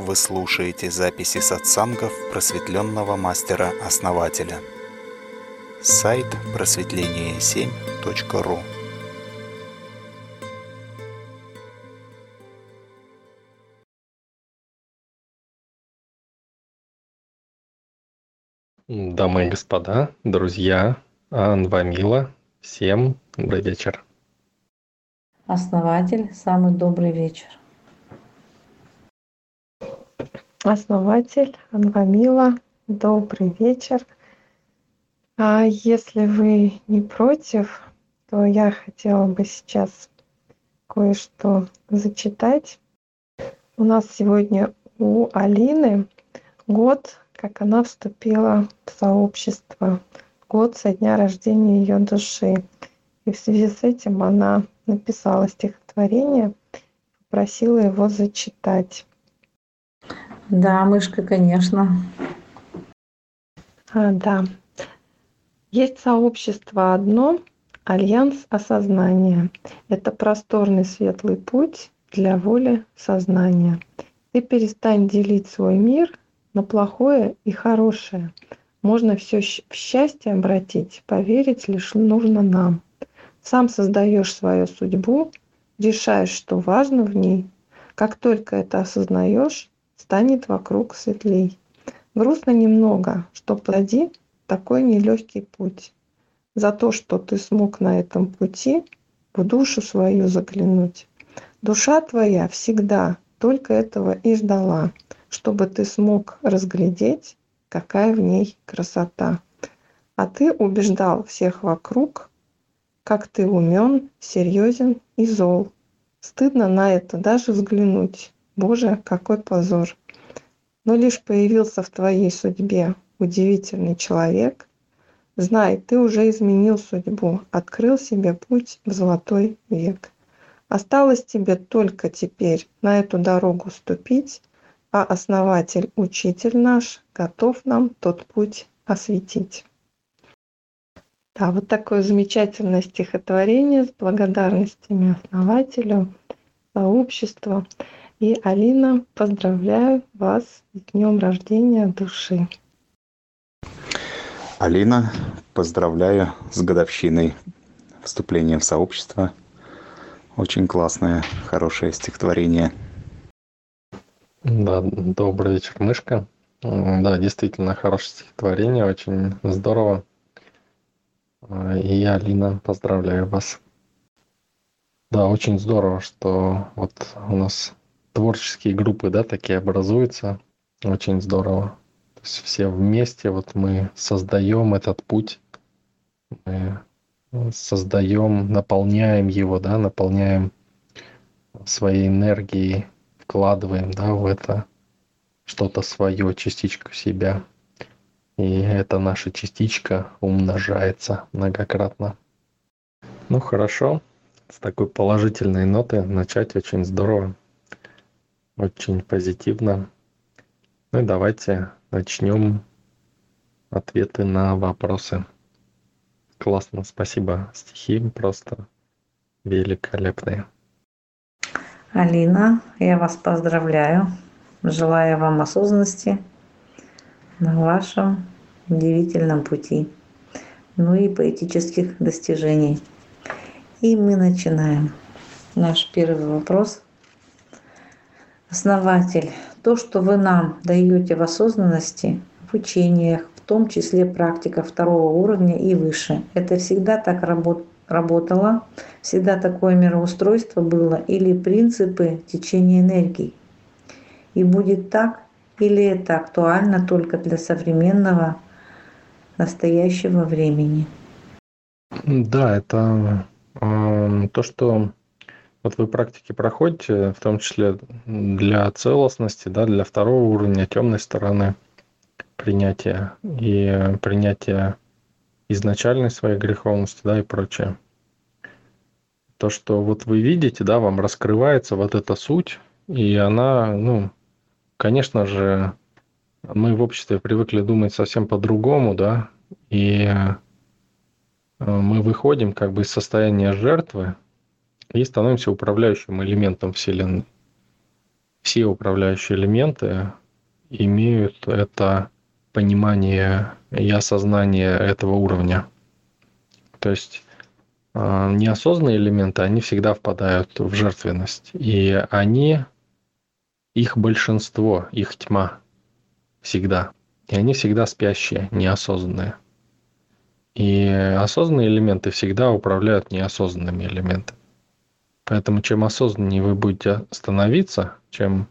Вы слушаете записи сатсангов просветленного мастера-основателя. Сайт просветление7.ру Дамы и господа, друзья, Анвамила, всем добрый вечер. Основатель, самый добрый вечер. Основатель Анвамила, добрый вечер. А если вы не против, то я хотела бы сейчас кое-что зачитать. У нас сегодня у Алины год как она вступила в сообщество, год со дня рождения ее души. И в связи с этим она написала стихотворение, попросила его зачитать. Да, мышка, конечно. А, да. Есть сообщество одно, альянс осознания. Это просторный светлый путь для воли сознания. Ты перестань делить свой мир на плохое и хорошее. Можно все в счастье обратить, поверить лишь нужно нам. Сам создаешь свою судьбу, решаешь, что важно в ней. Как только это осознаешь, станет вокруг светлей. Грустно немного, что позади такой нелегкий путь. За то, что ты смог на этом пути в душу свою заглянуть. Душа твоя всегда только этого и ждала – чтобы ты смог разглядеть, какая в ней красота. А ты убеждал всех вокруг, как ты умен, серьезен и зол. Стыдно на это даже взглянуть. Боже, какой позор. Но лишь появился в твоей судьбе удивительный человек, знай, ты уже изменил судьбу, открыл себе путь в золотой век. Осталось тебе только теперь на эту дорогу ступить а основатель учитель наш готов нам тот путь осветить да вот такое замечательное стихотворение с благодарностями основателю сообществу и алина поздравляю вас с днем рождения души Алина, поздравляю с годовщиной вступления в сообщество. Очень классное, хорошее стихотворение. Да, добрый вечер, мышка. Да, действительно, хорошее стихотворение, очень здорово. А, и я, Алина, поздравляю вас. Да, очень здорово, что вот у нас творческие группы, да, такие образуются. Очень здорово. То есть все вместе вот мы создаем этот путь, мы создаем, наполняем его, да, наполняем своей энергией, вкладываем да, в это что-то свое, частичку себя. И эта наша частичка умножается многократно. Ну хорошо, с такой положительной ноты начать очень здорово, очень позитивно. Ну и давайте начнем ответы на вопросы. Классно, спасибо. Стихи просто великолепные. Алина, я вас поздравляю. Желаю вам осознанности на вашем удивительном пути. Ну и поэтических достижений. И мы начинаем. Наш первый вопрос. Основатель, то, что вы нам даете в осознанности, в учениях, в том числе практика второго уровня и выше, это всегда так работает работала, всегда такое мироустройство было или принципы течения энергии. И будет так, или это актуально только для современного настоящего времени. Да, это э, то, что вот вы практики проходите, в том числе для целостности, да, для второго уровня темной стороны принятия и принятия изначальной своей греховности, да, и прочее. То, что вот вы видите, да, вам раскрывается вот эта суть, и она, ну, конечно же, мы в обществе привыкли думать совсем по-другому, да, и э, мы выходим как бы из состояния жертвы и становимся управляющим элементом Вселенной. все управляющие элементы имеют это понимание и осознание этого уровня. То есть а, неосознанные элементы, они всегда впадают в жертвенность. И они, их большинство, их тьма всегда. И они всегда спящие, неосознанные. И осознанные элементы всегда управляют неосознанными элементами. Поэтому чем осознаннее вы будете становиться, чем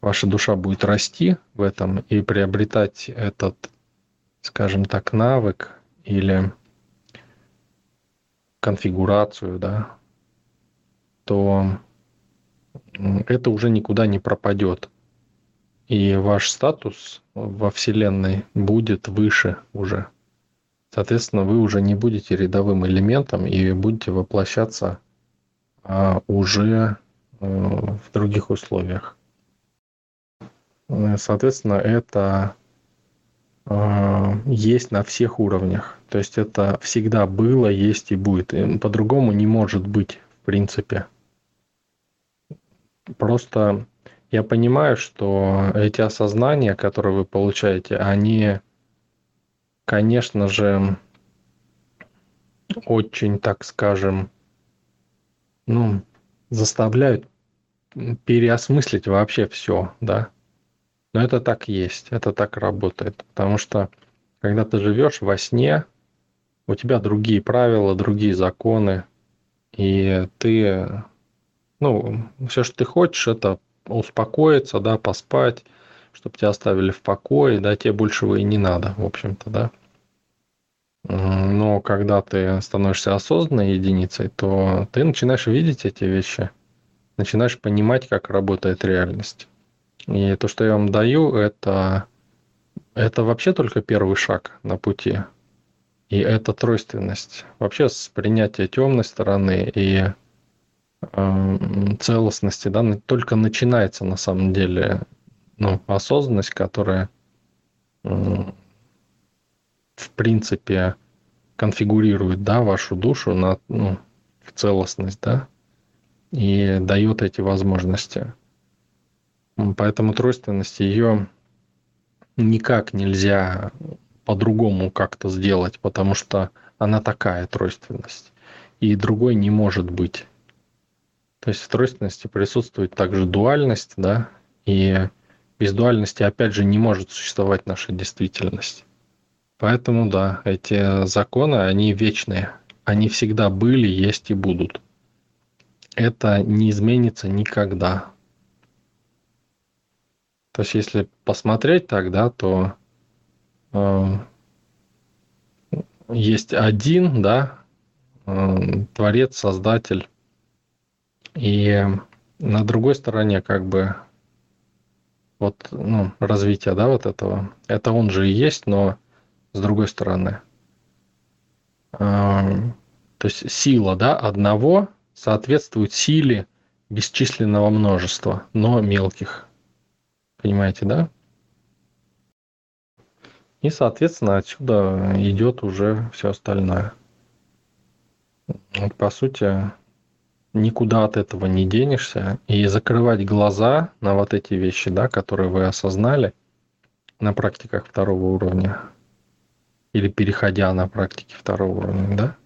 ваша душа будет расти в этом и приобретать этот, скажем так, навык или конфигурацию, да, то это уже никуда не пропадет. И ваш статус во Вселенной будет выше уже. Соответственно, вы уже не будете рядовым элементом и будете воплощаться уже э, в других условиях. Э, соответственно, это э, есть на всех уровнях. То есть это всегда было, есть и будет. По-другому не может быть, в принципе. Просто я понимаю, что эти осознания, которые вы получаете, они, конечно же, очень, так скажем, ну, заставляют переосмыслить вообще все, да. Но это так есть, это так работает. Потому что когда ты живешь во сне, у тебя другие правила, другие законы, и ты, ну, все, что ты хочешь, это успокоиться, да, поспать, чтобы тебя оставили в покое, да, тебе большего и не надо, в общем-то, да. Но когда ты становишься осознанной единицей, то ты начинаешь видеть эти вещи, начинаешь понимать, как работает реальность. И то, что я вам даю, это, это вообще только первый шаг на пути. И это тройственность. Вообще с принятия темной стороны и э, целостности, да, только начинается на самом деле ну, осознанность, которая в принципе конфигурирует, да, вашу душу на, ну, в целостность, да, и дает эти возможности. Поэтому тройственность ее никак нельзя по-другому как-то сделать, потому что она такая тройственность. И другой не может быть. То есть в тройственности присутствует также дуальность, да, и без дуальности, опять же, не может существовать наша действительность. Поэтому, да, эти законы, они вечные. Они всегда были, есть и будут. Это не изменится никогда. То есть, если посмотреть тогда, то э, есть один, да, э, творец, создатель, и на другой стороне как бы вот ну, развитие, да, вот этого. Это он же и есть, но с другой стороны. То есть сила, да, одного соответствует силе бесчисленного множества, но мелких. Понимаете, да? И, соответственно, отсюда идет уже все остальное. По сути, никуда от этого не денешься. И закрывать глаза на вот эти вещи, да, которые вы осознали на практиках второго уровня, или переходя на практики второго уровня, да,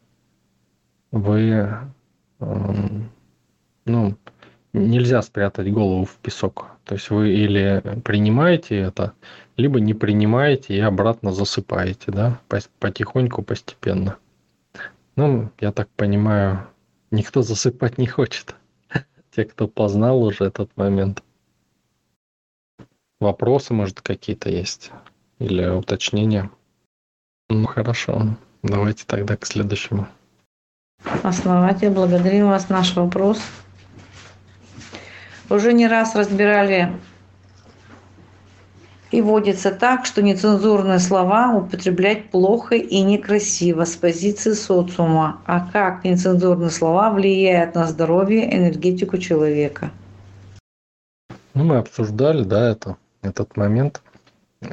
вы, ну, нельзя спрятать голову в песок. То есть вы или принимаете это, либо не принимаете и обратно засыпаете, да, потихоньку, постепенно. Ну, я так понимаю, никто засыпать не хочет. Те, кто познал уже этот момент. Вопросы, может, какие-то есть? Или уточнения? Ну, хорошо. Давайте тогда к следующему. Основатель, благодарим вас. Наш вопрос уже не раз разбирали и водится так, что нецензурные слова употреблять плохо и некрасиво с позиции социума. А как нецензурные слова влияют на здоровье, энергетику человека? Ну, мы обсуждали, да, это, этот момент.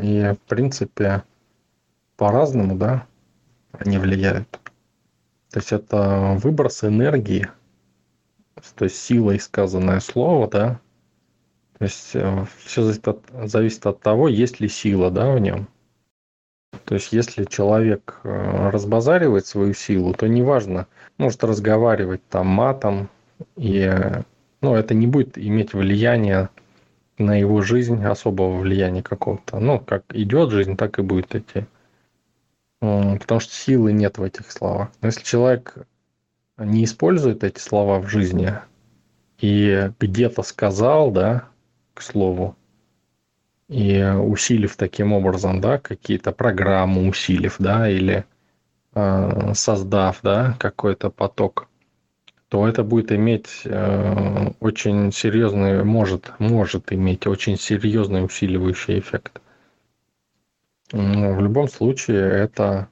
И, в принципе, по-разному, да, они влияют. То есть это выброс энергии – то есть силой сказанное слово, да, То есть все зависит от, зависит от того, есть ли сила да, в нем. То есть если человек разбазаривает свою силу, то неважно, может разговаривать там матом, и ну, это не будет иметь влияния на его жизнь, особого влияния какого-то. Ну, как идет жизнь, так и будет идти. Потому что силы нет в этих словах. Но если человек не использует эти слова в жизни и где-то сказал, да, к слову, и усилив таким образом, да, какие-то программы усилив, да, или э, создав, да, какой-то поток то это будет иметь э, очень серьезный, может, может иметь очень серьезный усиливающий эффект. Но в любом случае это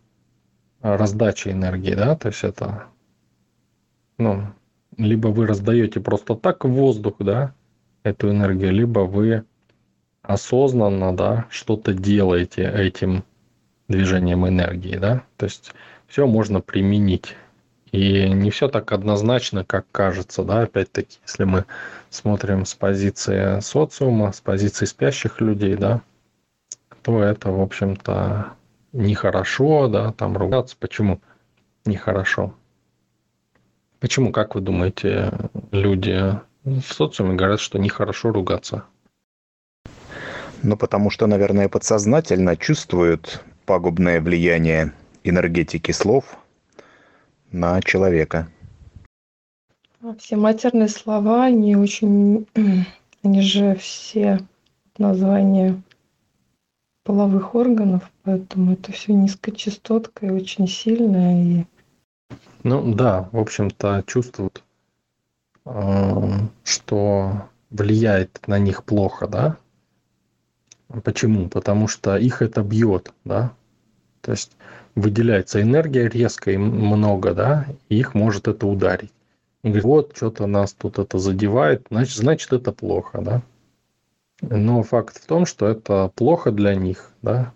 раздача энергии, да, то есть это, ну, либо вы раздаете просто так в воздух, да, эту энергию, либо вы осознанно, да, что-то делаете этим движением энергии, да, то есть все можно применить. И не все так однозначно, как кажется, да, опять-таки, если мы смотрим с позиции социума, с позиции спящих людей, да, то это, в общем-то, нехорошо, да, там ругаться. Почему нехорошо? Почему, как вы думаете, люди в социуме говорят, что нехорошо ругаться? Ну, потому что, наверное, подсознательно чувствуют пагубное влияние энергетики слов – на человека. А все матерные слова, они очень, они же все названия половых органов, поэтому это все низкочастотка и очень сильное. И... Ну да, в общем-то чувствуют, что влияет на них плохо, да? Почему? Потому что их это бьет, да? То есть выделяется энергия резко и много, да, и их может это ударить. И говорит, вот, что-то нас тут это задевает, значит, значит, это плохо, да. Но факт в том, что это плохо для них, да.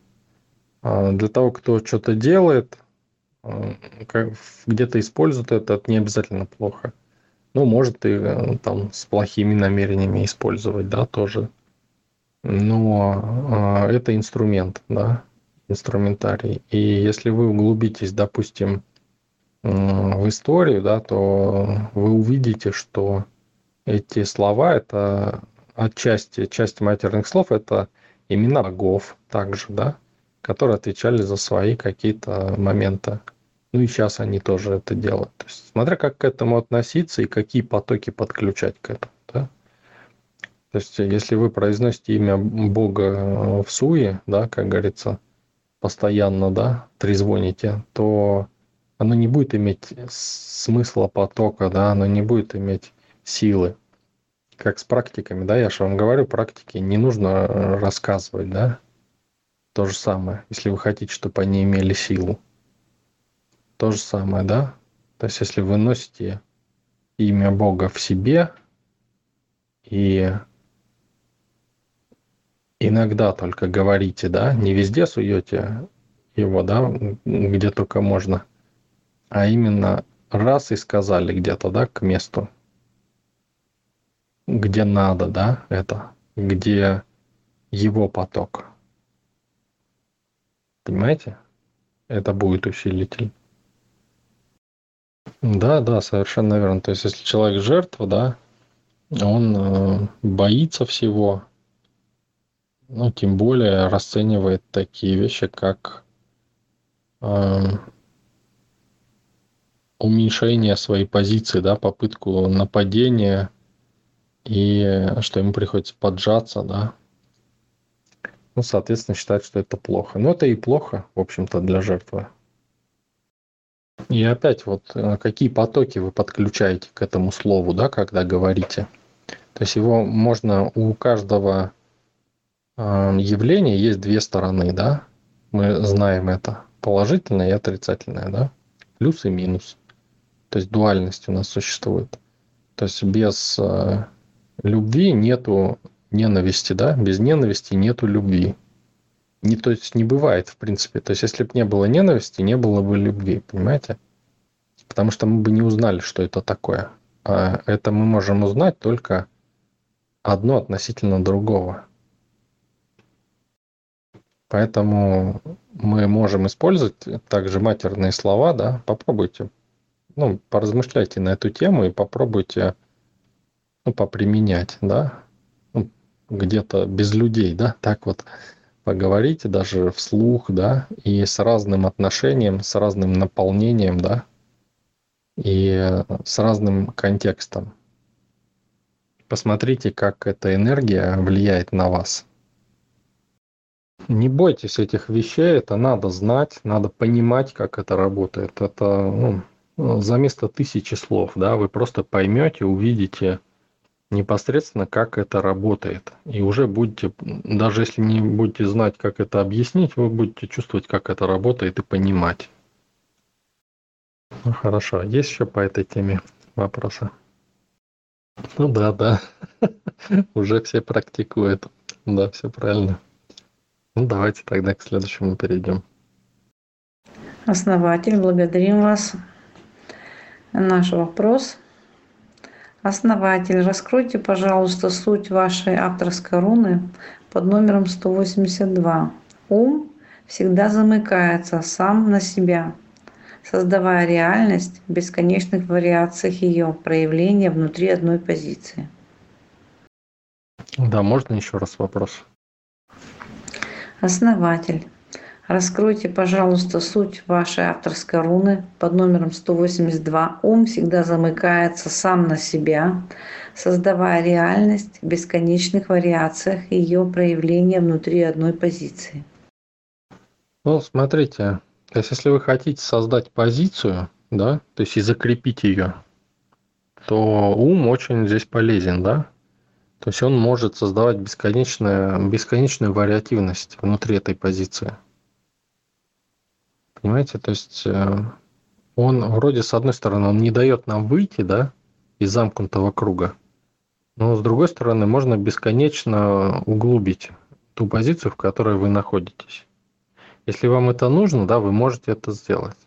А для того, кто что-то делает, а, где-то использует это, это не обязательно плохо. Ну, может и э, там с плохими намерениями использовать, да, тоже. Но э, это инструмент, да инструментарий. И если вы углубитесь, допустим, в историю, да, то вы увидите, что эти слова это отчасти, часть матерных слов это имена богов также, да, которые отвечали за свои какие-то моменты. Ну и сейчас они тоже это делают. То есть, смотря как к этому относиться и какие потоки подключать к этому. Да? То есть, если вы произносите имя Бога в суе, да, как говорится, постоянно, да, трезвоните, то оно не будет иметь смысла потока, да, оно не будет иметь силы. Как с практиками, да, я же вам говорю, практики не нужно рассказывать, да. То же самое, если вы хотите, чтобы они имели силу. То же самое, да. То есть, если вы носите имя Бога в себе и иногда только говорите, да, не везде суете его, да, где только можно, а именно раз и сказали где-то, да, к месту, где надо, да, это, где его поток. Понимаете? Это будет усилитель. Да, да, совершенно верно. То есть, если человек жертва, да, он э, боится всего, ну, тем более расценивает такие вещи, как э, уменьшение своей позиции, да, попытку нападения, и что ему приходится поджаться, да. Ну, соответственно, считает, что это плохо. Но это и плохо, в общем-то, для жертвы. И опять вот э, какие потоки вы подключаете к этому слову, да, когда говорите. То есть его можно у каждого явления есть две стороны, да? Мы знаем это. Положительное и отрицательное, да? Плюс и минус. То есть дуальность у нас существует. То есть без э, любви нету ненависти, да? Без ненависти нету любви. Не, то есть не бывает, в принципе. То есть если бы не было ненависти, не было бы любви, понимаете? Потому что мы бы не узнали, что это такое. А это мы можем узнать только одно относительно другого. Поэтому мы можем использовать также матерные слова, да, попробуйте, ну, поразмышляйте на эту тему и попробуйте, ну, поприменять, да, ну, где-то без людей, да, так вот поговорите даже вслух, да, и с разным отношением, с разным наполнением, да, и с разным контекстом. Посмотрите, как эта энергия влияет на вас. Не бойтесь этих вещей, это надо знать, надо понимать, как это работает. Это ну, за место тысячи слов, да, вы просто поймете, увидите непосредственно, как это работает. И уже будете, даже если не будете знать, как это объяснить, вы будете чувствовать, как это работает и понимать. Ну хорошо, есть еще по этой теме вопросы? Ну да, да. Уже все практикуют. Да, все правильно. Ну давайте тогда к следующему перейдем. Основатель, благодарим вас. Наш вопрос. Основатель, раскройте, пожалуйста, суть вашей авторской руны под номером 182. Ум всегда замыкается сам на себя, создавая реальность в бесконечных вариациях ее проявления внутри одной позиции. Да, можно еще раз вопрос? Основатель. Раскройте, пожалуйста, суть вашей авторской руны под номером 182. Ум всегда замыкается сам на себя, создавая реальность в бесконечных вариациях ее проявления внутри одной позиции. Ну, смотрите, то есть если вы хотите создать позицию, да, то есть и закрепить ее, то ум очень здесь полезен, да. То есть он может создавать бесконечную, бесконечную вариативность внутри этой позиции. Понимаете, то есть э, он вроде с одной стороны он не дает нам выйти, да, из замкнутого круга, но с другой стороны можно бесконечно углубить ту позицию, в которой вы находитесь. Если вам это нужно, да, вы можете это сделать.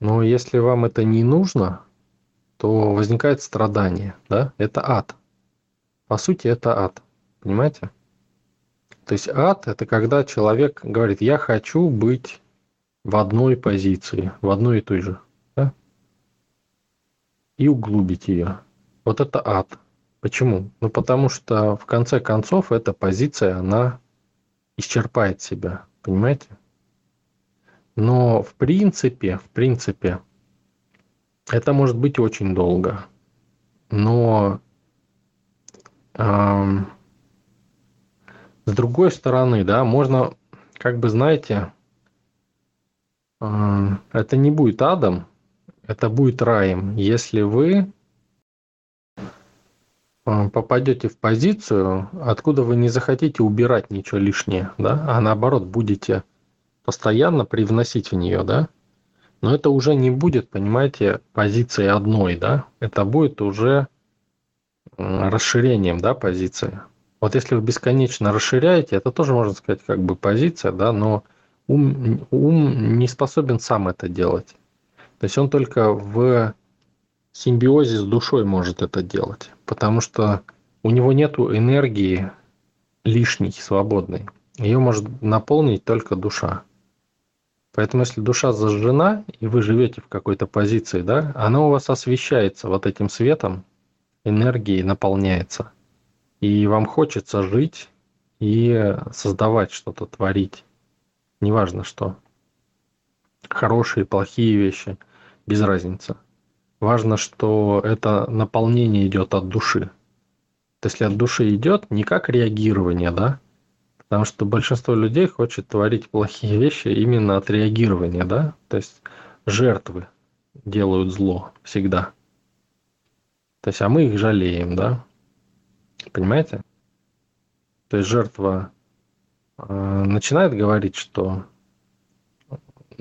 Но если вам это не нужно, то возникает страдание, да, это ад. По сути, это ад, понимаете? То есть ад – это когда человек говорит, я хочу быть в одной позиции, в одной и той же, да? и углубить ее. Вот это ад. Почему? Ну, потому что в конце концов эта позиция, она исчерпает себя. Понимаете? Но в принципе, в принципе, это может быть очень долго. Но э, с другой стороны, да, можно, как бы, знаете, это не будет адом, это будет раем, если вы Э, попадете в позицию, откуда вы не захотите убирать ничего лишнее, да, а наоборот будете постоянно привносить в нее, да, но это уже не будет, понимаете, позиции одной, да, это будет уже расширением, да, позиции. Вот если вы бесконечно расширяете, это тоже можно сказать как бы позиция, да, но ум, ум не способен сам это делать. То есть он только в симбиозе с душой может это делать, потому что у него нет энергии лишней, свободной. Ее может наполнить только душа. Поэтому если душа зажжена, и вы живете в какой-то позиции, да, она у вас освещается вот этим светом, энергией наполняется. И вам хочется жить и создавать что-то, творить. Неважно что. Хорошие, плохие вещи, без разницы. Важно, что это наполнение идет от души. То есть, если от души идет, не как реагирование, да, потому что большинство людей хочет творить плохие вещи именно от реагирования, да, то есть жертвы делают зло всегда. То есть, а мы их жалеем, да, понимаете? То есть жертва начинает говорить, что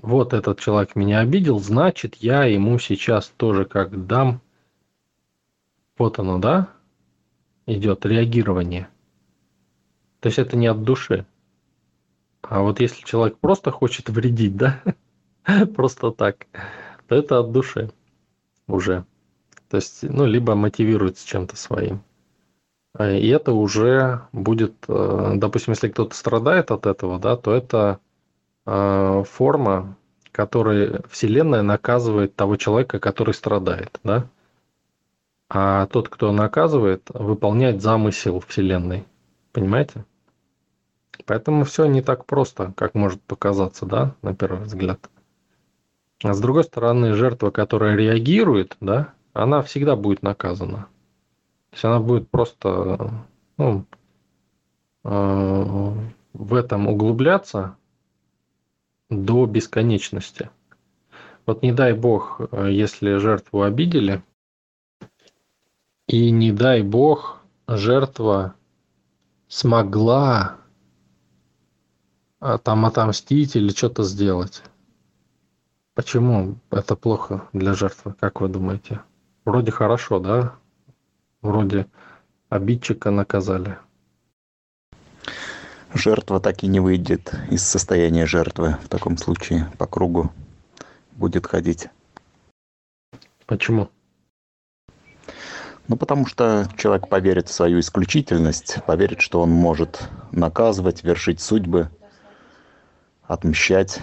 вот этот человек меня обидел, значит, я ему сейчас тоже как дам. Вот оно, да? Идет реагирование. То есть это не от души. А вот если человек просто хочет вредить, да, просто так, то это от души уже. То есть, ну, либо мотивирует с чем-то своим. И это уже будет, э, допустим, если кто-то страдает от этого, да, то это э, форма, которой Вселенная наказывает того человека, который страдает, да. А тот, кто наказывает, выполняет замысел Вселенной. Понимаете? Поэтому все не так просто, как может показаться, да, на первый взгляд. А с другой стороны, жертва, которая реагирует, да, она всегда будет наказана. То есть она будет просто ну, э, в этом углубляться до бесконечности. Вот не дай бог, если жертву обидели, и не дай бог, жертва смогла а, там отомстить или что-то сделать. Почему это плохо для жертвы, как вы думаете? Вроде хорошо, да? Вроде обидчика наказали. Жертва так и не выйдет из состояния жертвы в таком случае по кругу будет ходить. Почему? Ну, потому что человек поверит в свою исключительность, поверит, что он может наказывать, вершить судьбы, отмщать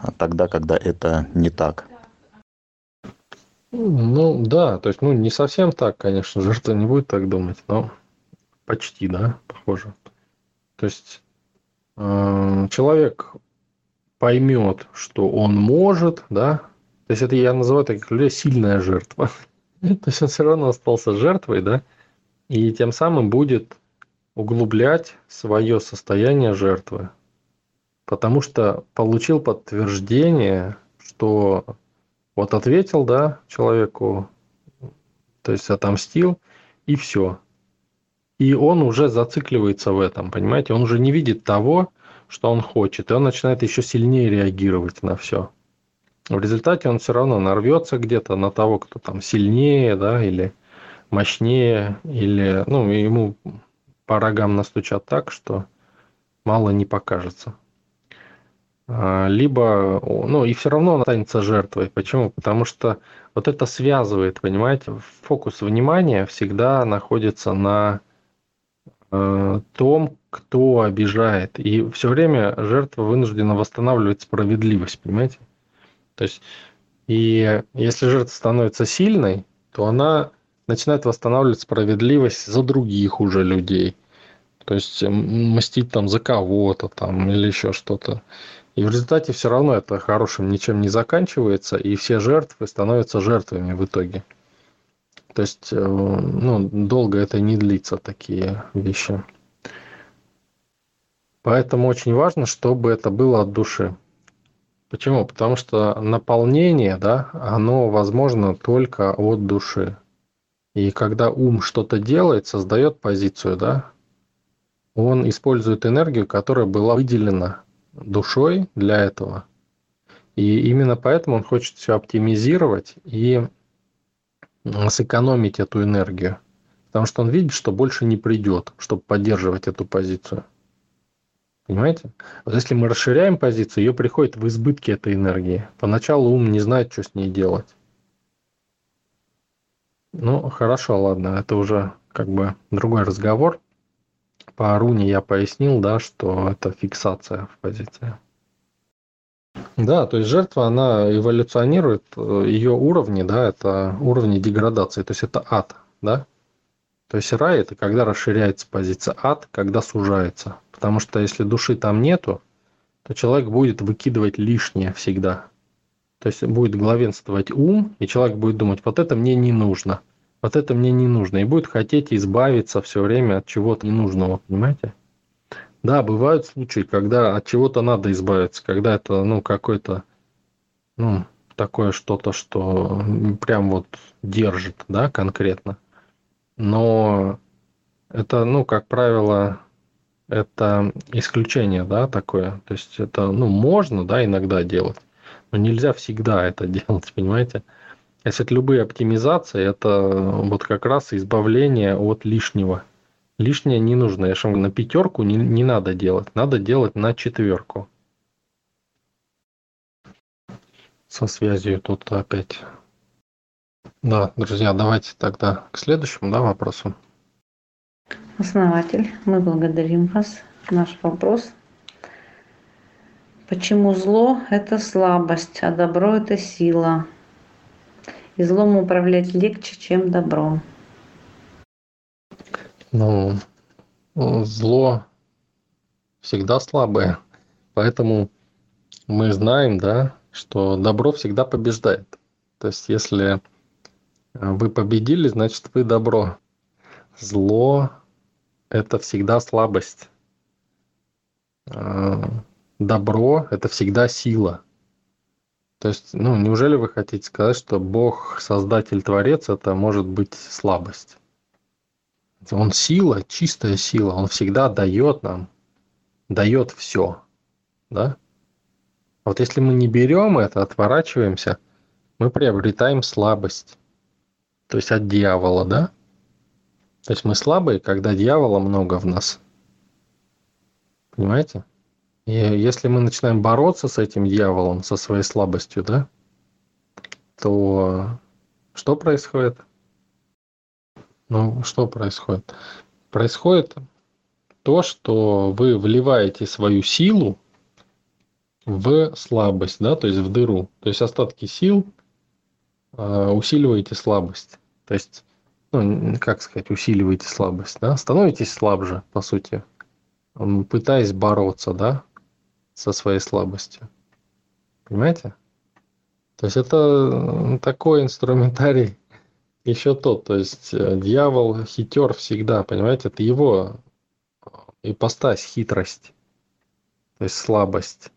а тогда, когда это не так. Ну да, то есть, ну не совсем так, конечно, жертва не будет так думать, но почти, да, похоже. То есть э, человек поймет, что он может, да, то есть это я называю таких людей сильная жертва. то есть он все равно остался жертвой, да, и тем самым будет углублять свое состояние жертвы, потому что получил подтверждение, что вот ответил, да, человеку, то есть отомстил, и все. И он уже зацикливается в этом, понимаете? Он уже не видит того, что он хочет, и он начинает еще сильнее реагировать на все. В результате он все равно нарвется где-то на того, кто там сильнее, да, или мощнее, или, ну, ему по рогам настучат так, что мало не покажется. А, либо, ну и все равно он останется жертвой. Почему? Потому что вот это связывает, понимаете, фокус внимания всегда находится на э, том, кто обижает. И все время жертва вынуждена восстанавливать справедливость, понимаете? То есть, и если жертва становится сильной, то она начинает восстанавливать справедливость за других уже людей. То есть мстить там за кого-то там или еще что-то. И в результате все равно это хорошим ничем не заканчивается, и все жертвы становятся жертвами в итоге. То есть, э, ну, долго это не длится, такие вещи. Поэтому очень важно, чтобы это было от души. Почему? Потому что наполнение, да, оно возможно только от души. И когда ум что-то делает, создает позицию, да, он использует энергию, которая была выделена душой для этого. И именно поэтому он хочет все оптимизировать и сэкономить эту энергию. Потому что он видит, что больше не придет, чтобы поддерживать эту позицию. Понимаете? Вот если мы расширяем позицию, ее приходит в избытке этой энергии. Поначалу ум не знает, что с ней делать. Ну, хорошо, ладно, это уже как бы другой разговор по руне я пояснил, да, что это фиксация в позиции. Да, то есть жертва, она эволюционирует, э, ее уровни, да, это уровни деградации, то есть это ад, да. То есть рай это когда расширяется позиция, ад когда сужается. Потому что если души там нету, то человек будет выкидывать лишнее всегда. То есть будет главенствовать ум, и человек будет думать, вот это мне не нужно – вот это мне не нужно. И будет хотеть избавиться все время от чего-то ненужного, понимаете? Да, бывают случаи, когда от чего-то надо избавиться, когда это, ну, какой-то, ну, такое что-то, что прям вот держит, да, конкретно. Но это, ну, как правило, это исключение, да, такое. То есть это, ну, можно, да, иногда делать, но нельзя всегда это делать, понимаете? Если это любые оптимизации, это вот как раз избавление от лишнего. Лишнее не нужно. Я же на пятерку не, не надо делать. Надо делать на четверку. Со связью тут опять. Да, друзья, давайте тогда к следующему да, вопросу. Основатель, мы благодарим вас. Наш вопрос. Почему зло – это слабость, а добро – это сила? И злом управлять легче, чем добром. Ну, зло всегда слабое. Поэтому мы знаем, да, что добро всегда побеждает. То есть, если вы победили, значит, вы добро. Зло – это всегда слабость. А, добро – это всегда сила. То есть, ну, неужели вы хотите сказать, что Бог, Создатель, Творец – это может быть слабость? Он сила, чистая сила, Он всегда дает нам, дает все, да? Вот если мы не берем это, отворачиваемся, мы приобретаем слабость. То есть от дьявола, да? То есть мы слабые, когда дьявола много в нас. Понимаете? И если мы начинаем бороться с этим дьяволом, со своей слабостью, да, то что происходит? Ну, что происходит? Происходит то, что вы вливаете свою силу в слабость, да, то есть в дыру. То есть остатки сил э, усиливаете слабость. То есть, ну, как сказать, усиливаете слабость, да, становитесь слабже, по сути, пытаясь бороться, да, со своей слабостью. Понимаете? То есть это такой инструментарий еще тот. То есть э, дьявол хитер всегда, понимаете? Это его ипостась, хитрость, то есть слабость.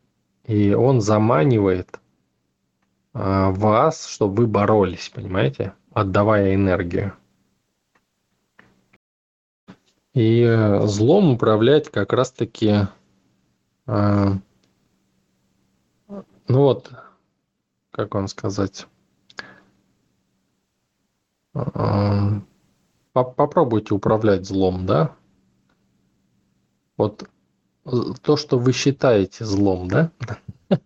И он заманивает а, вас, чтобы вы боролись, понимаете? Отдавая энергию. И э, злом управлять как раз-таки ну вот, как вам сказать, попробуйте управлять злом, да? Вот то, что вы считаете злом, да?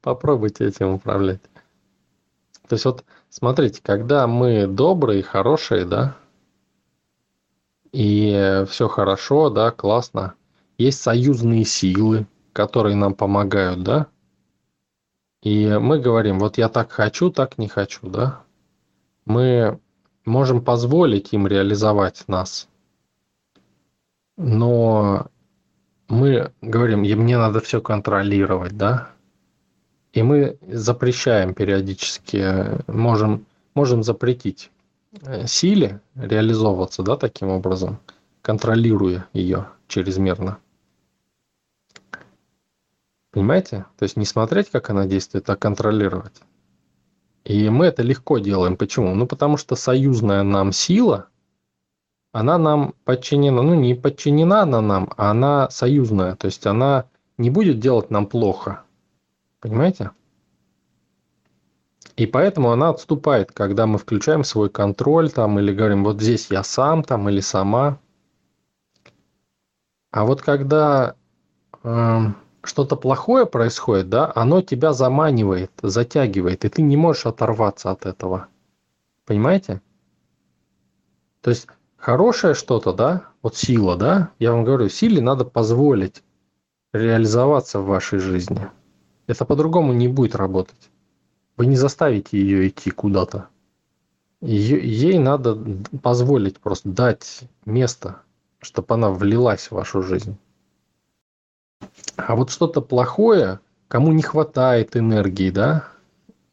Попробуйте этим управлять. То есть вот смотрите, когда мы добрые, хорошие, да, и все хорошо, да, классно, есть союзные силы, которые нам помогают, да? И мы говорим, вот я так хочу, так не хочу, да? Мы можем позволить им реализовать нас. Но мы говорим, мне надо все контролировать, да? И мы запрещаем периодически, можем, можем запретить э, силе реализовываться, да, таким образом, контролируя ее чрезмерно. Понимаете? То есть не смотреть, как она действует, а контролировать. И мы это легко делаем. Почему? Ну, потому что союзная нам сила, она нам подчинена, ну, не подчинена она нам, а она союзная. То есть она не будет делать нам плохо. Понимаете? И поэтому она отступает, когда мы включаем свой контроль там или говорим, вот здесь я сам там или сама. А вот когда э, что-то плохое происходит, да, оно тебя заманивает, затягивает, и ты не можешь оторваться от этого. Понимаете? То есть хорошее что-то, да, вот сила, да, я вам говорю, силе надо позволить реализоваться в вашей жизни. Это по-другому не будет работать. Вы не заставите ее идти куда-то. Ей надо позволить просто дать место, чтобы она влилась в вашу жизнь. А вот что-то плохое, кому не хватает энергии, да,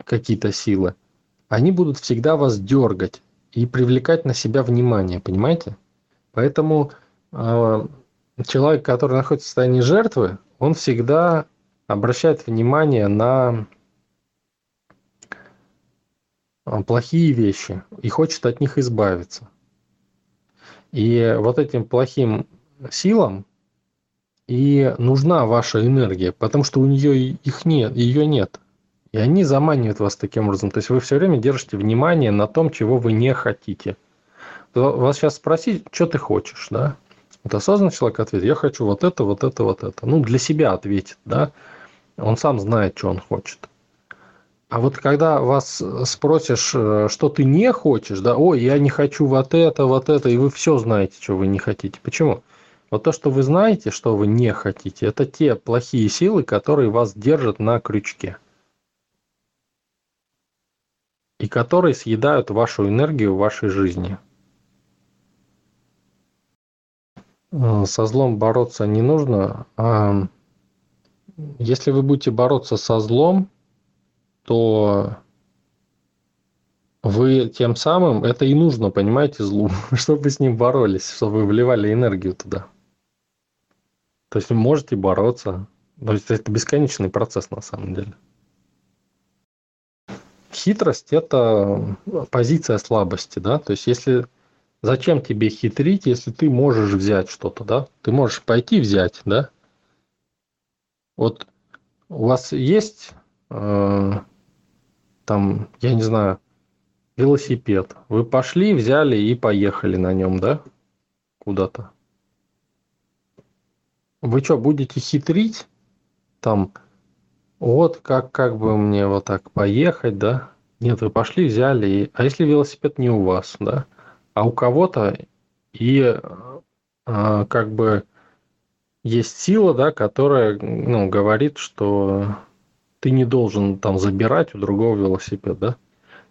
какие-то силы, они будут всегда вас дергать и привлекать на себя внимание, понимаете? Поэтому э, человек, который находится в состоянии жертвы, он всегда обращает внимание на а, плохие вещи и хочет от них избавиться. И вот этим плохим силам и нужна ваша энергия, потому что у нее их нет, ее нет. И они заманивают вас таким образом. То есть вы все время держите внимание на том, чего вы не хотите. Вас сейчас спросить, что ты хочешь, да? Вот осознанный человек ответит, я хочу вот это, вот это, вот это. Ну, для себя ответит, да? Он сам знает, что он хочет. А вот когда вас спросишь, э, что ты не хочешь, да, ой, я не хочу вот это, вот это, и вы все знаете, что вы не хотите. Почему? Вот то, что вы знаете, что вы не хотите, это те плохие силы, которые вас держат на крючке. И которые съедают вашу энергию в вашей жизни. Со злом бороться не нужно. А если вы будете бороться со злом, то вы тем самым, это и нужно, понимаете, злу, чтобы с ним боролись, чтобы вы вливали энергию туда. То есть вы можете бороться. То есть это бесконечный процесс на самом деле. Хитрость – это позиция слабости, да, то есть если зачем тебе хитрить, если ты можешь взять что-то, да, ты можешь пойти взять, да, вот у вас есть э, там, я не знаю, велосипед. Вы пошли, взяли и поехали на нем, да? Куда-то. Вы что, будете хитрить? Там, вот как, как бы мне вот так поехать, да? Нет, вы пошли, взяли. И... А если велосипед не у вас, да? А у кого-то и а, как бы есть сила, да, которая ну, говорит, что ты не должен там забирать у другого велосипед, да?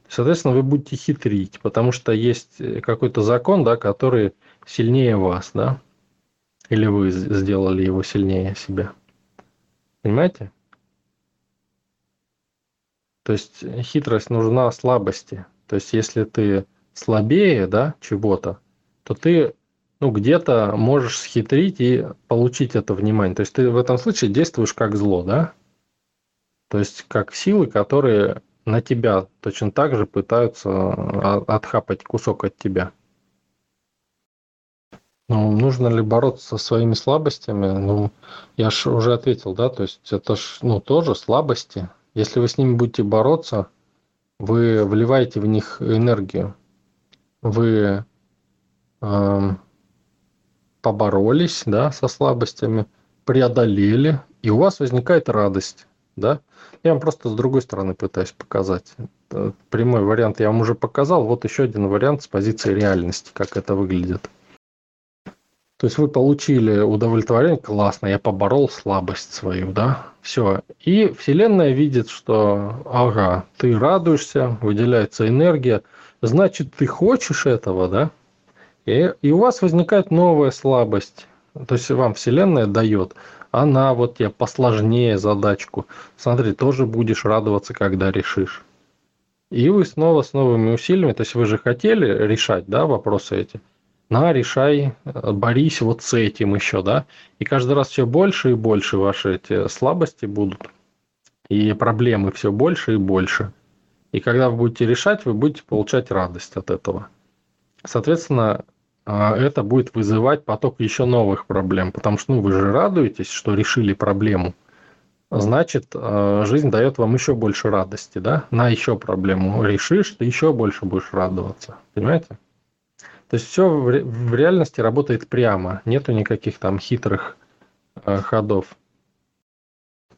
Соответственно, вы будете хитрить, потому что есть какой-то закон, да, который сильнее вас, да? Или вы сделали его сильнее себя. Понимаете? То есть хитрость нужна слабости. То есть если ты слабее, да, чего-то, то ты ну, где-то можешь схитрить и получить это внимание. То есть ты в этом случае действуешь как зло, да? То есть как силы, которые на тебя точно так же пытаются а, отхапать кусок от тебя. Ну, нужно ли бороться со своими слабостями? Ну, я же уже ответил, да, то есть это ж, ну, тоже слабости. Если вы с ними будете бороться, вы вливаете в них энергию. Вы э, поборолись, да, со слабостями, преодолели, и у вас возникает радость, да. Я вам просто с другой стороны пытаюсь показать. Прямой вариант я вам уже показал. Вот еще один вариант с позиции реальности, как это выглядит. То есть вы получили удовлетворение, классно, я поборол слабость свою, да, все. И Вселенная видит, что, ага, ты радуешься, выделяется энергия, значит, ты хочешь этого, да, и, и у вас возникает новая слабость. То есть вам Вселенная дает – она вот тебе посложнее задачку. Смотри, тоже будешь радоваться, когда решишь. И вы снова с новыми усилиями, то есть вы же хотели решать, да, вопросы эти. На, решай, борись вот с этим еще, да. И каждый раз все больше и больше ваши эти слабости будут. И проблемы все больше и больше. И когда вы будете решать, вы будете получать радость от этого. Соответственно, а это будет вызывать поток еще новых проблем, потому что ну, вы же радуетесь, что решили проблему. Значит, а, жизнь дает вам еще больше радости, да? На еще проблему решишь, ты еще больше будешь радоваться. Понимаете? То есть все в реальности работает прямо, нету никаких там хитрых а, ходов.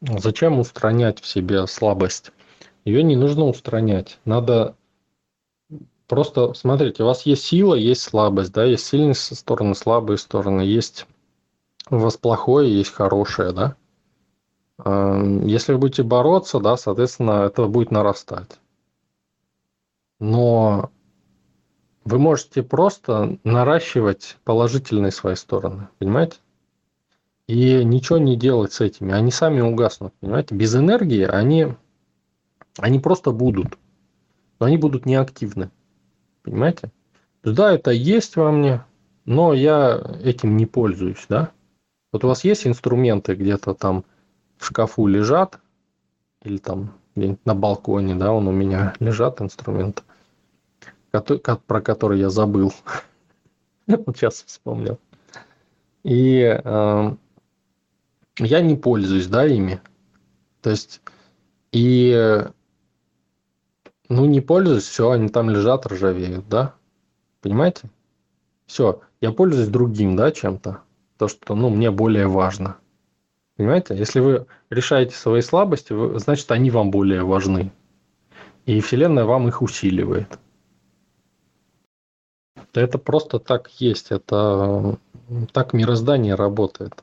Зачем устранять в себе слабость? Ее не нужно устранять. Надо Просто смотрите, у вас есть сила, есть слабость, да, есть сильные стороны, слабые стороны, есть у вас плохое, есть хорошее, да. Если вы будете бороться, да, соответственно, это будет нарастать. Но вы можете просто наращивать положительные свои стороны, понимаете? И ничего не делать с этими. Они сами угаснут, понимаете? Без энергии они, они просто будут. Но они будут неактивны. Понимаете? Да, это есть во мне, но я этим не пользуюсь, да? Вот у вас есть инструменты где-то там в шкафу лежат, или там на балконе, да, он у меня лежат инструменты, про которые я забыл. Сейчас вспомнил. И э, я не пользуюсь, да, ими. То есть, и ну, не пользуюсь, все, они там лежат, ржавеют, да? Понимаете? Все, я пользуюсь другим, да, чем-то. То, что, ну, мне более важно. Понимаете? Если вы решаете свои слабости, значит, они вам более важны. и Вселенная вам их усиливает. Это просто так есть, это так мироздание работает.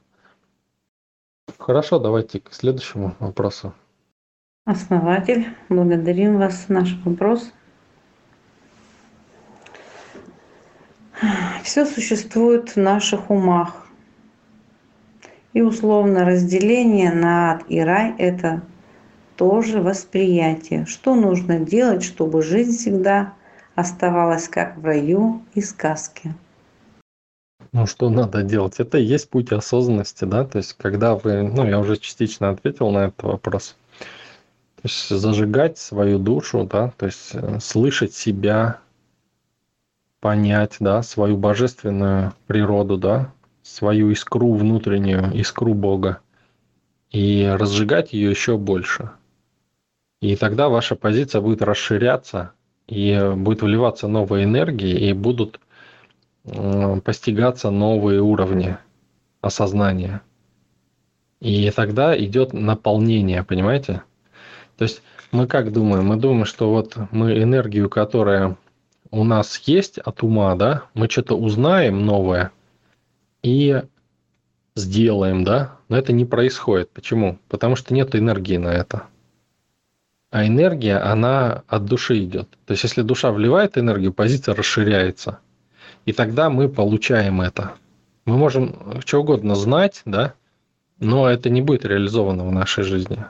Хорошо, давайте к следующему вопросу. Основатель, благодарим вас. Наш вопрос. Все существует в наших умах. И условно разделение на ад и рай – это тоже восприятие. Что нужно делать, чтобы жизнь всегда оставалась как в раю и сказке? Ну, что надо делать? Это и есть путь осознанности, да? То есть, когда вы, ну, я уже частично ответил на этот вопрос. То есть, зажигать свою душу, да, то есть, э, слышать себя, понять, да, свою божественную природу, да, свою искру внутреннюю, искру Бога, и разжигать ее еще больше. И тогда ваша позиция будет расширяться, и будет вливаться новая энергия, и будут постигаться новые уровни осознания. И тогда идет наполнение, понимаете? То есть мы как думаем? Мы думаем, что вот мы энергию, которая у нас есть от ума, да, мы что-то узнаем новое и сделаем, да, но это не происходит. Почему? Потому что нет энергии на это. А энергия, она от души идет. То есть, если душа вливает энергию, позиция расширяется. И тогда мы получаем это. Мы можем что угодно знать, да, но это не будет реализовано в нашей жизни.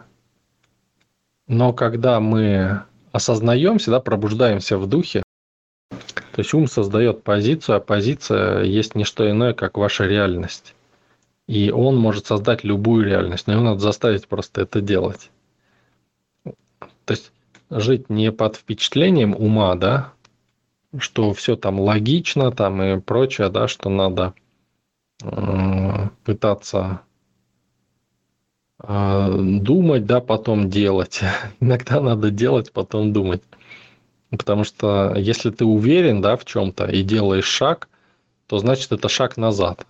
Но когда мы осознаемся, да, пробуждаемся в духе, то есть ум создает позицию, а позиция есть не что иное, как ваша реальность. И он может создать любую реальность, но его надо заставить просто это делать. То есть жить не под впечатлением ума, да, что все там логично там и прочее, да, что надо э, пытаться э, думать, да, потом делать. Иногда надо делать, потом думать. Потому что если ты уверен, да, в чем-то и делаешь шаг, то значит это шаг назад.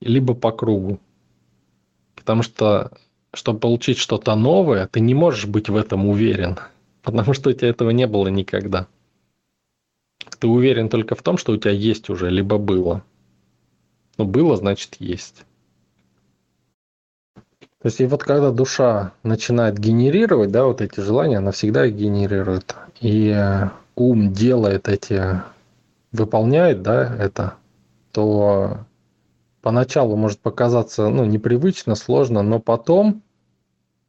Либо по кругу. Потому что чтобы получить что-то новое, ты не можешь быть в этом уверен, потому что у тебя этого не было никогда. Ты уверен только в том, что у тебя есть уже, либо было. Но было, значит, есть. То есть, и вот когда душа начинает генерировать, да, вот эти желания, она всегда их генерирует. И э, ум делает эти, выполняет, да, это, то поначалу может показаться ну, непривычно, сложно, но потом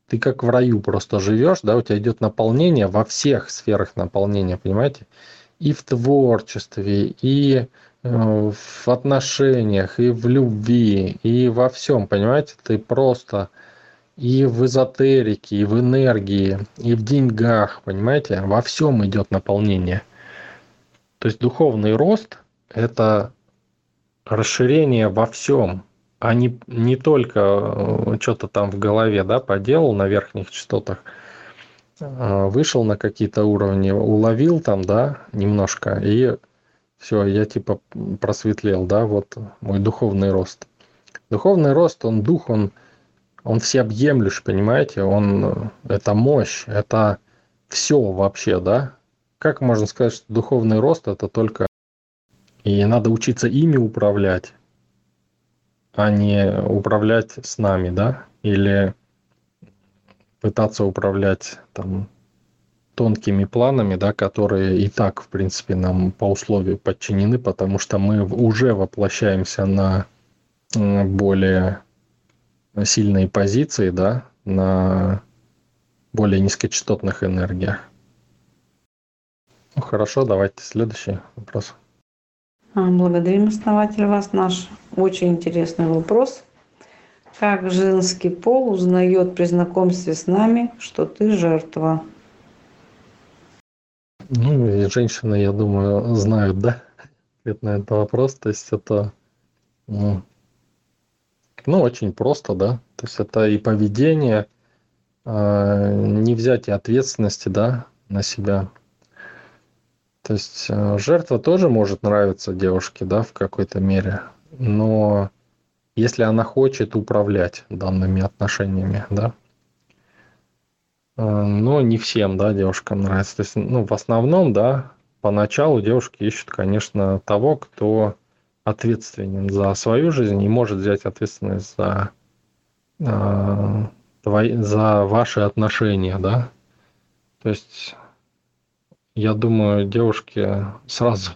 ты как в раю просто живешь, да, у тебя идет наполнение во всех сферах наполнения, понимаете? И в творчестве, и э, в отношениях, и в любви, и во всем, понимаете? Ты просто и в эзотерике, и в энергии, и в деньгах, понимаете? Во всем идет наполнение. То есть духовный рост – это расширение во всем, а не, не только э, что-то там в голове, да, поделал на верхних частотах, э, вышел на какие-то уровни, уловил там, да, немножко, и все, я типа просветлел, да, вот мой духовный рост. Духовный рост, он дух, он, он всеобъемлющий, понимаете, он, э, это мощь, это все вообще, да. Как можно сказать, что духовный рост это только и надо учиться ими управлять, а не управлять с нами, да? Или пытаться управлять там тонкими планами, да, которые и так, в принципе, нам по условию подчинены, потому что мы уже воплощаемся на более сильные позиции, да, на более низкочастотных энергиях. Ну, хорошо, давайте следующий вопрос. А, благодарим, основатель, вас. Наш очень интересный вопрос. Как женский пол узнает при знакомстве с нами, что ты жертва? Ну, женщины, я думаю, знают, да, ответ на этот вопрос. То есть это, ну, ну, очень просто, да. То есть это и поведение, э, не взятие ответственности, да, на себя. То есть э, жертва тоже может нравиться девушке, да, в какой-то мере, но если она хочет управлять данными отношениями, да, но не всем, да, девушкам нравится. То есть, ну, в основном, да, поначалу девушки ищут, конечно, того, кто ответственен за свою жизнь и может взять ответственность за, э, за ваши отношения, да. То есть, я думаю, девушки сразу,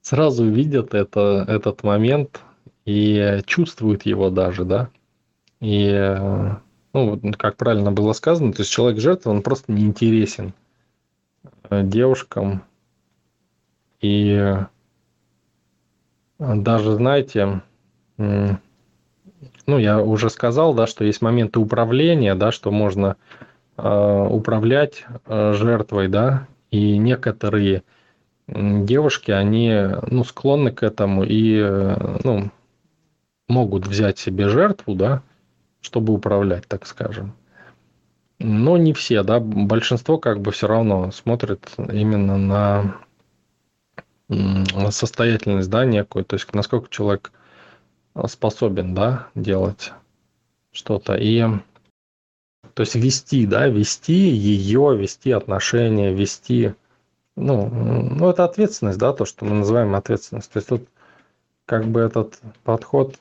сразу видят это, этот момент и чувствуют его даже, да. И, ну, как правильно было сказано, то есть человек жертва, он просто неинтересен э, девушкам. И даже, знаете, ну, я уже сказал, да, что есть моменты управления, да, что можно э, управлять э, жертвой, да, и некоторые девушки, они, ну, склонны к этому и, э, ну, могут взять себе жертву, да, чтобы управлять, так скажем. Но не все, да, большинство как бы все равно смотрит именно на состоятельность, да, некую, то есть насколько человек а, способен, да, делать что-то. И то есть вести, да, вести ее, вести отношения, вести, ну, ну, это ответственность, да, то, что мы называем ответственность. То есть тут как бы этот подход,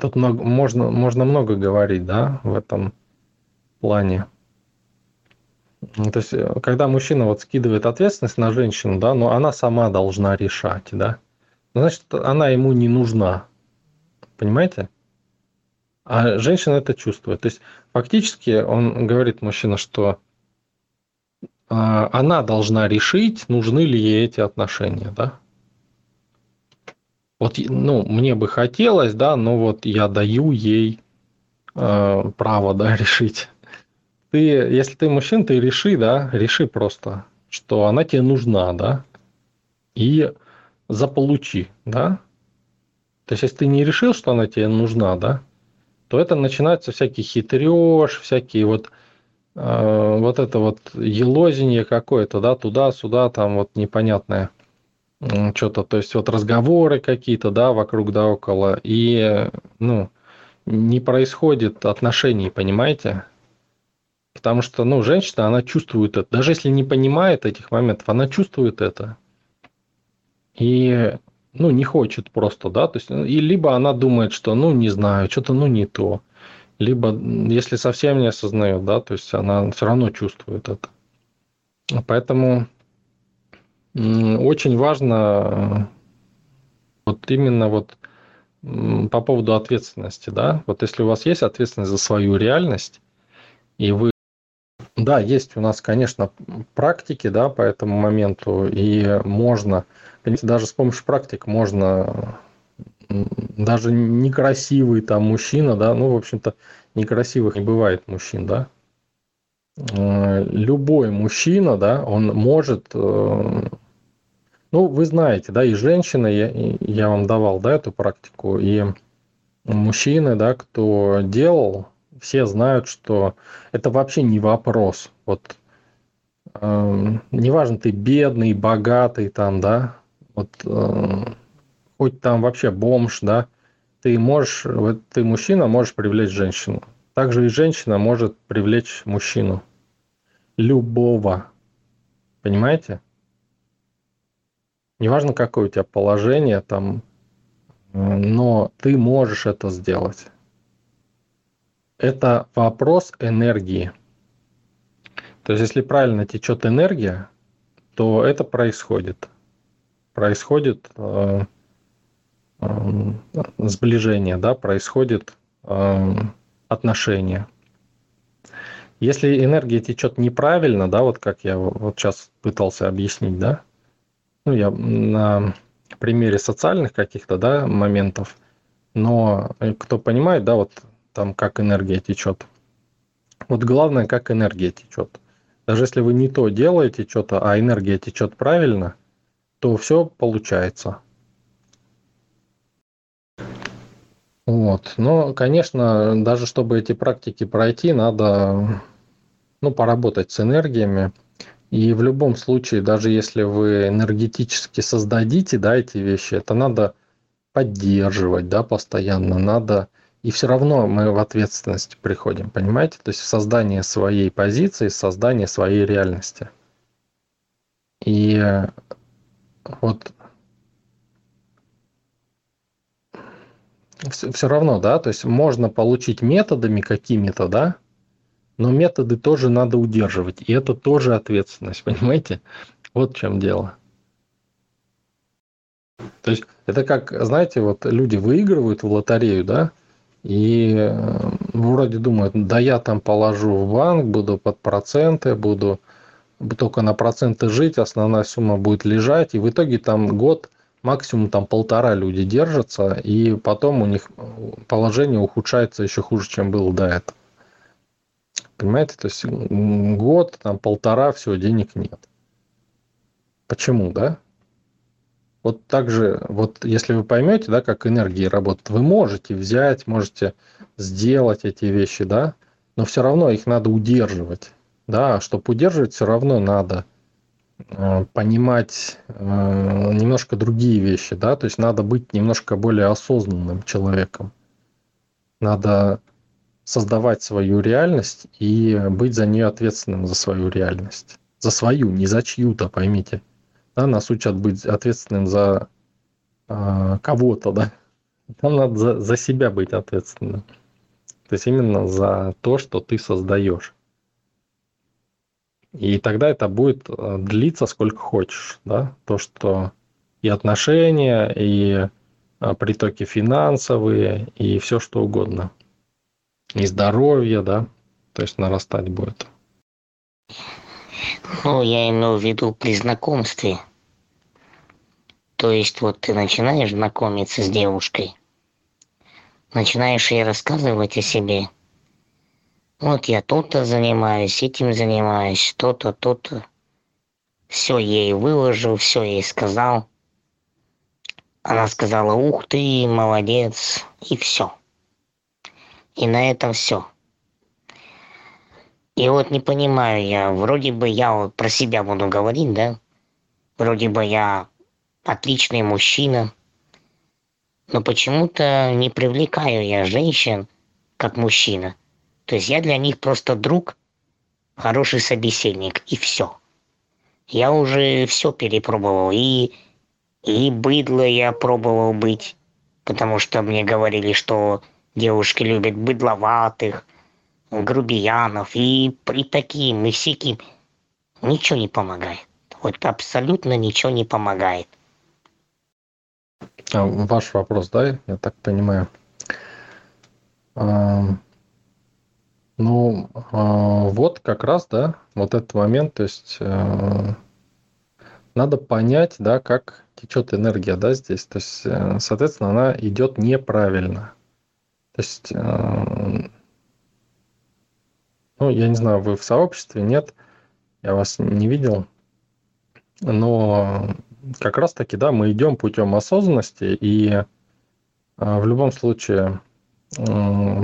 тут много, можно, можно много говорить, да, в этом плане. Ну, то есть, э, когда мужчина вот скидывает ответственность на женщину, да, но она сама должна решать, да, значит, она ему не нужна. Понимаете? А женщина это чувствует. То есть, фактически он говорит мужчина, что э, она должна решить, нужны ли ей эти отношения, да. Вот, ну, мне бы хотелось, да, но вот я даю ей э, право, да, решить ты, если ты мужчина, ты реши, да, реши просто, что она тебе нужна, да, и заполучи, да. То есть, если ты не решил, что она тебе нужна, да, то это начинается всякий хитреж, всякие вот э, вот это вот елозинье какое-то, да, туда-сюда, там вот непонятное что-то, то есть вот разговоры какие-то, да, вокруг да около, и, ну, не происходит отношений, понимаете? Потому что, ну, женщина, она чувствует это. Даже если не понимает этих моментов, она чувствует это. И, ну, не хочет просто, да, то есть, и либо она думает, что, ну, не знаю, что-то, ну, не то. Либо, если совсем не осознает, да, то есть она все равно чувствует это. Поэтому очень важно вот именно вот по поводу ответственности, да, вот если у вас есть ответственность за свою реальность, и вы да, есть у нас, конечно, практики, да, по этому моменту, и можно, даже с помощью практик можно даже некрасивый там мужчина, да, ну, в общем-то, некрасивых не бывает мужчин, да. Э, любой мужчина, да, он может, э, ну, вы знаете, да, и женщины, я, я вам давал, да, эту практику, и мужчины, да, кто делал все знают, что это вообще не вопрос. Вот э, неважно, ты бедный, богатый там, да, вот э, хоть там вообще бомж, да, ты можешь, вот ты мужчина, можешь привлечь женщину. Также и женщина может привлечь мужчину. Любого. Понимаете? Неважно, какое у тебя положение там, э, но ты можешь это сделать это вопрос энергии. То есть, если правильно течет энергия, то это происходит. Происходит э, э, сближение, да, происходит э, отношение. Если энергия течет неправильно, да, вот как я вот сейчас пытался объяснить, да, ну, я на примере социальных каких-то, да, моментов, но кто понимает, да, вот там как энергия течет. Вот главное, как энергия течет. Даже если вы не то делаете что-то, а энергия течет правильно, то все получается. Вот. Но, конечно, даже чтобы эти практики пройти, надо ну, поработать с энергиями. И в любом случае, даже если вы энергетически создадите да, эти вещи, это надо поддерживать да, постоянно, надо и все равно мы в ответственность приходим, понимаете? То есть в создание своей позиции, создание своей реальности. И вот все, все равно, да, то есть можно получить методами какими-то, да, но методы тоже надо удерживать, и это тоже ответственность, понимаете? Вот в чем дело. То есть это как, знаете, вот люди выигрывают в лотерею, да, и э, вроде думают, да я там положу в банк, буду под проценты, буду только на проценты жить, основная сумма будет лежать, и в итоге там год, максимум там полтора люди держатся, и потом у них положение ухудшается еще хуже, чем было до этого. Понимаете, то есть год, там полтора, все, денег нет. Почему, да? Вот так же, вот если вы поймете, да, как энергии работают, вы можете взять, можете сделать эти вещи, да, но все равно их надо удерживать. Да, чтобы удерживать, все равно надо э, понимать э, немножко другие вещи, да, то есть надо быть немножко более осознанным человеком. Надо создавать свою реальность и быть за нее ответственным за свою реальность. За свою, не за чью-то, поймите. Да, нас учат быть ответственным за э, кого-то, да. Нам надо за, за себя быть ответственным. То есть именно за то, что ты создаешь. И тогда это будет э, длиться сколько хочешь, да, то, что и отношения, и э, притоки финансовые, и все что угодно. И здоровье, да, то есть нарастать будет. Ну, я имел в виду при знакомстве. То есть вот ты начинаешь знакомиться с девушкой, начинаешь ей рассказывать о себе. Вот я тут-то занимаюсь, этим занимаюсь, то-то, то-то. Все ей выложил, все ей сказал. Она сказала, ух ты, молодец, и все. И на этом все. И вот не понимаю я, вроде бы я вот про себя буду говорить, да? Вроде бы я отличный мужчина, но почему-то не привлекаю я женщин как мужчина. То есть я для них просто друг, хороший собеседник и все. Я уже все перепробовал и и быдло я пробовал быть, потому что мне говорили, что девушки любят быдловатых, грубиянов и при таким и всяким. Ничего не помогает. Вот абсолютно ничего не помогает. А ваш вопрос, да, я так понимаю. А, ну, а, вот как раз, да, вот этот момент, то есть надо понять, да, как течет энергия, да, здесь. То есть, э, соответственно, она идет неправильно. То есть а, ну, я не знаю, вы в сообществе, нет, я вас не видел, но как раз таки, да, мы идем путем осознанности, и а, в любом случае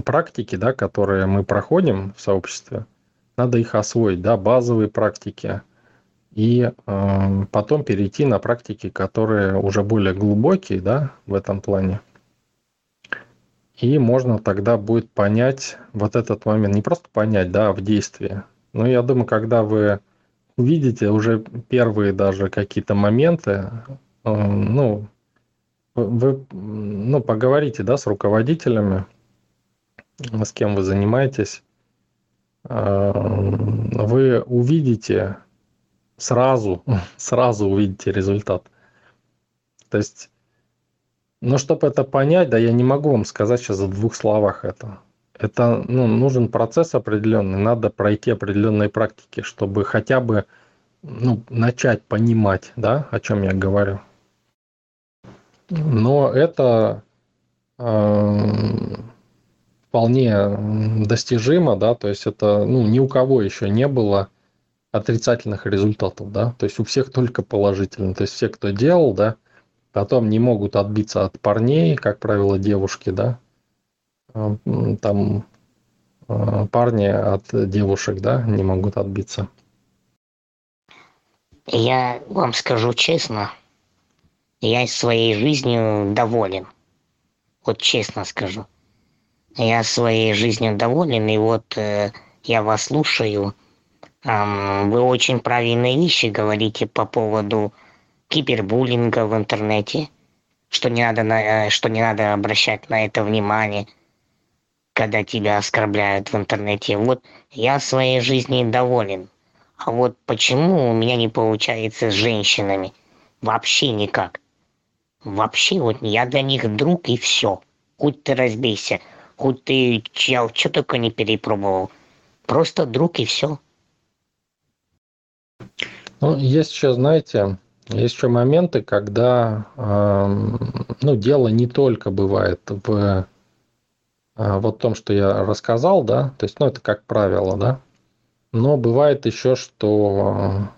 практики, да, которые мы проходим в сообществе, надо их освоить, да, базовые практики, и э, потом перейти на практики, которые уже более глубокие, да, в этом плане. И можно тогда будет понять вот этот момент, не просто понять, да, в действии. Но я думаю, когда вы увидите уже первые даже какие-то моменты, э, ну, вы ну, поговорите, да, с руководителями, с кем вы занимаетесь, э, вы увидите сразу, сразу увидите результат. То есть но чтобы это понять, да, я не могу вам сказать сейчас в двух словах это. Это ну, нужен процесс определенный, надо пройти определенные практики, чтобы хотя бы ну, начать понимать, да, о чем я говорю. Но это э, вполне достижимо, да, то есть это ну, ни у кого еще не было отрицательных результатов, да, то есть у всех только положительно, то есть все, кто делал, да, потом не могут отбиться от парней, как правило, девушки, да, а, там а, парни от девушек, да, не могут отбиться. Я вам скажу честно, я своей жизнью доволен. Вот честно скажу. Я своей жизнью доволен, и вот э, я вас слушаю. Эм, вы очень правильные вещи говорите по поводу кибербуллинга в интернете, что не надо, на, э, что не надо обращать на это внимание, когда тебя оскорбляют в интернете. Вот я своей жизнью доволен. А вот почему у меня не получается с женщинами? Вообще никак. Вообще вот я для них друг и все. Хоть ты разбейся, хоть ты я что только не перепробовал. Просто друг и все. Ну, есть еще, знаете, есть еще моменты, когда ну, дело не только бывает в э, вот том, что я рассказал, да, то есть, ну, это как правило, да, но бывает еще, что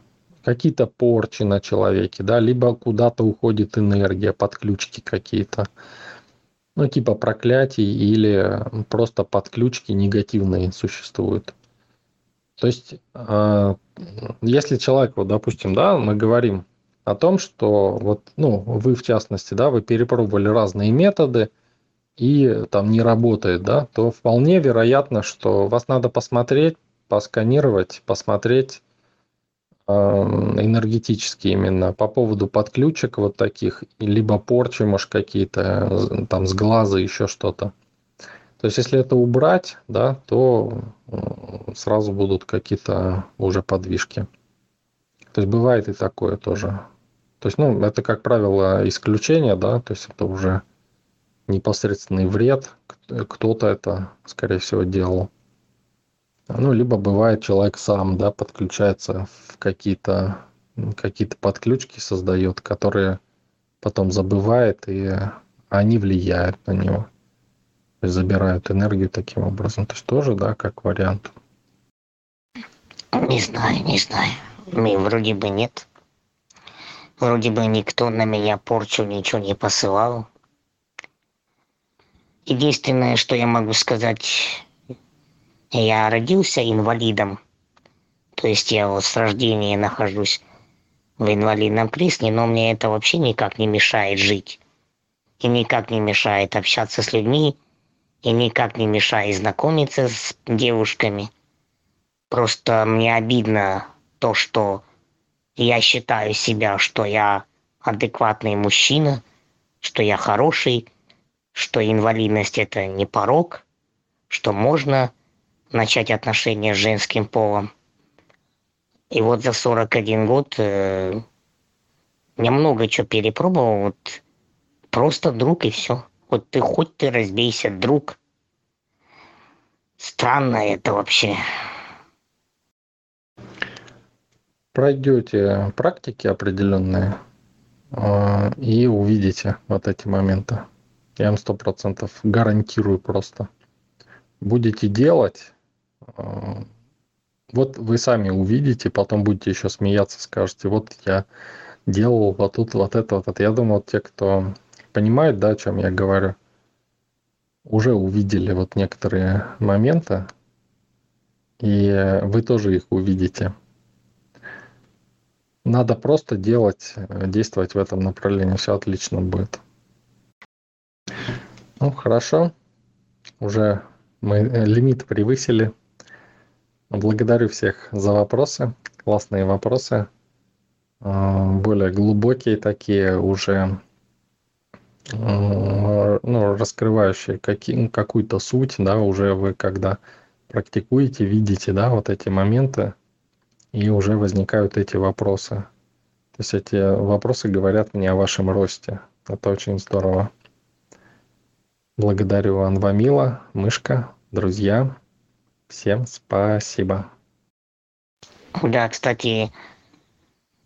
какие-то порчи на человеке, да, либо куда-то уходит энергия, подключки какие-то, ну, типа проклятий или просто подключки негативные существуют. То есть, э, если человек, вот, допустим, да, мы говорим о том, что вот, ну, вы в частности, да, вы перепробовали разные методы, и там не работает, да, то вполне вероятно, что вас надо посмотреть, посканировать, посмотреть э, энергетически именно по поводу подключек вот таких, либо порчи, может, какие-то там с глаза, еще что-то. То есть, если это убрать, да, то сразу будут какие-то уже подвижки. То есть, бывает и такое тоже. То есть, ну, это, как правило, исключение, да, то есть, это уже непосредственный вред. Кто-то это, скорее всего, делал. Ну, либо бывает человек сам, да, подключается в какие-то какие-то подключки создает, которые потом забывает, и они влияют на него. То есть забирают энергию таким образом. То есть тоже, да, как вариант. Не знаю, не знаю. Мне вроде бы нет. Вроде бы никто на меня порчу ничего не посылал. Единственное, что я могу сказать, я родился инвалидом. То есть я вот с рождения нахожусь в инвалидном кресле, но мне это вообще никак не мешает жить. И никак не мешает общаться с людьми, и никак не мешает знакомиться с девушками. Просто мне обидно то, что я считаю себя, что я адекватный мужчина, что я хороший, что инвалидность это не порог, что можно начать отношения с женским полом. И вот за 41 год э, я много чего перепробовал, вот просто друг и все. Вот ты хоть ты разбейся, друг. Странно это вообще. Пройдете практики определенные э, и увидите вот эти моменты. Я вам сто процентов гарантирую просто. Будете делать, а, вот вы сами увидите, потом будете еще смеяться, скажете, вот я делал вот тут вот это, вот. Я думаю, вот те, кто понимает, да, о чем я говорю, уже увидели вот некоторые моменты, и вы тоже их увидите. Надо просто делать, действовать в этом направлении, все отлично будет. Ну, хорошо. Уже мы э, лимит превысили. Благодарю всех за вопросы. Классные вопросы. А, более глубокие такие уже ну, раскрывающие какие, какую-то суть, да, уже вы когда практикуете, видите, да, вот эти моменты, и уже возникают эти вопросы. То есть эти вопросы говорят мне о вашем росте. Это очень здорово. Благодарю Анвамила, Мышка, друзья. Всем спасибо. Да, кстати,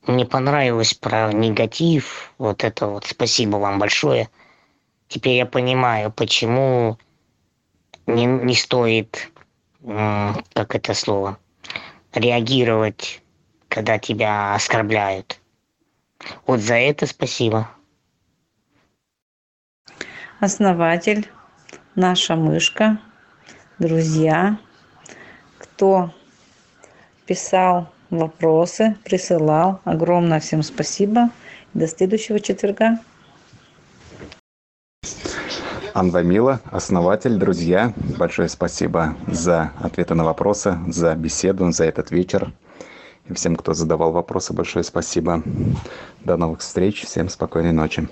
мне понравилось про негатив. Вот это вот спасибо вам большое. Теперь я понимаю, почему не, не стоит, как это слово, реагировать, когда тебя оскорбляют. Вот за это спасибо. Основатель, наша мышка, друзья, кто писал вопросы, присылал. Огромное всем спасибо. До следующего четверга. Анвамила, основатель, друзья, большое спасибо за ответы на вопросы, за беседу, за этот вечер. И всем, кто задавал вопросы, большое спасибо. До новых встреч, всем спокойной ночи.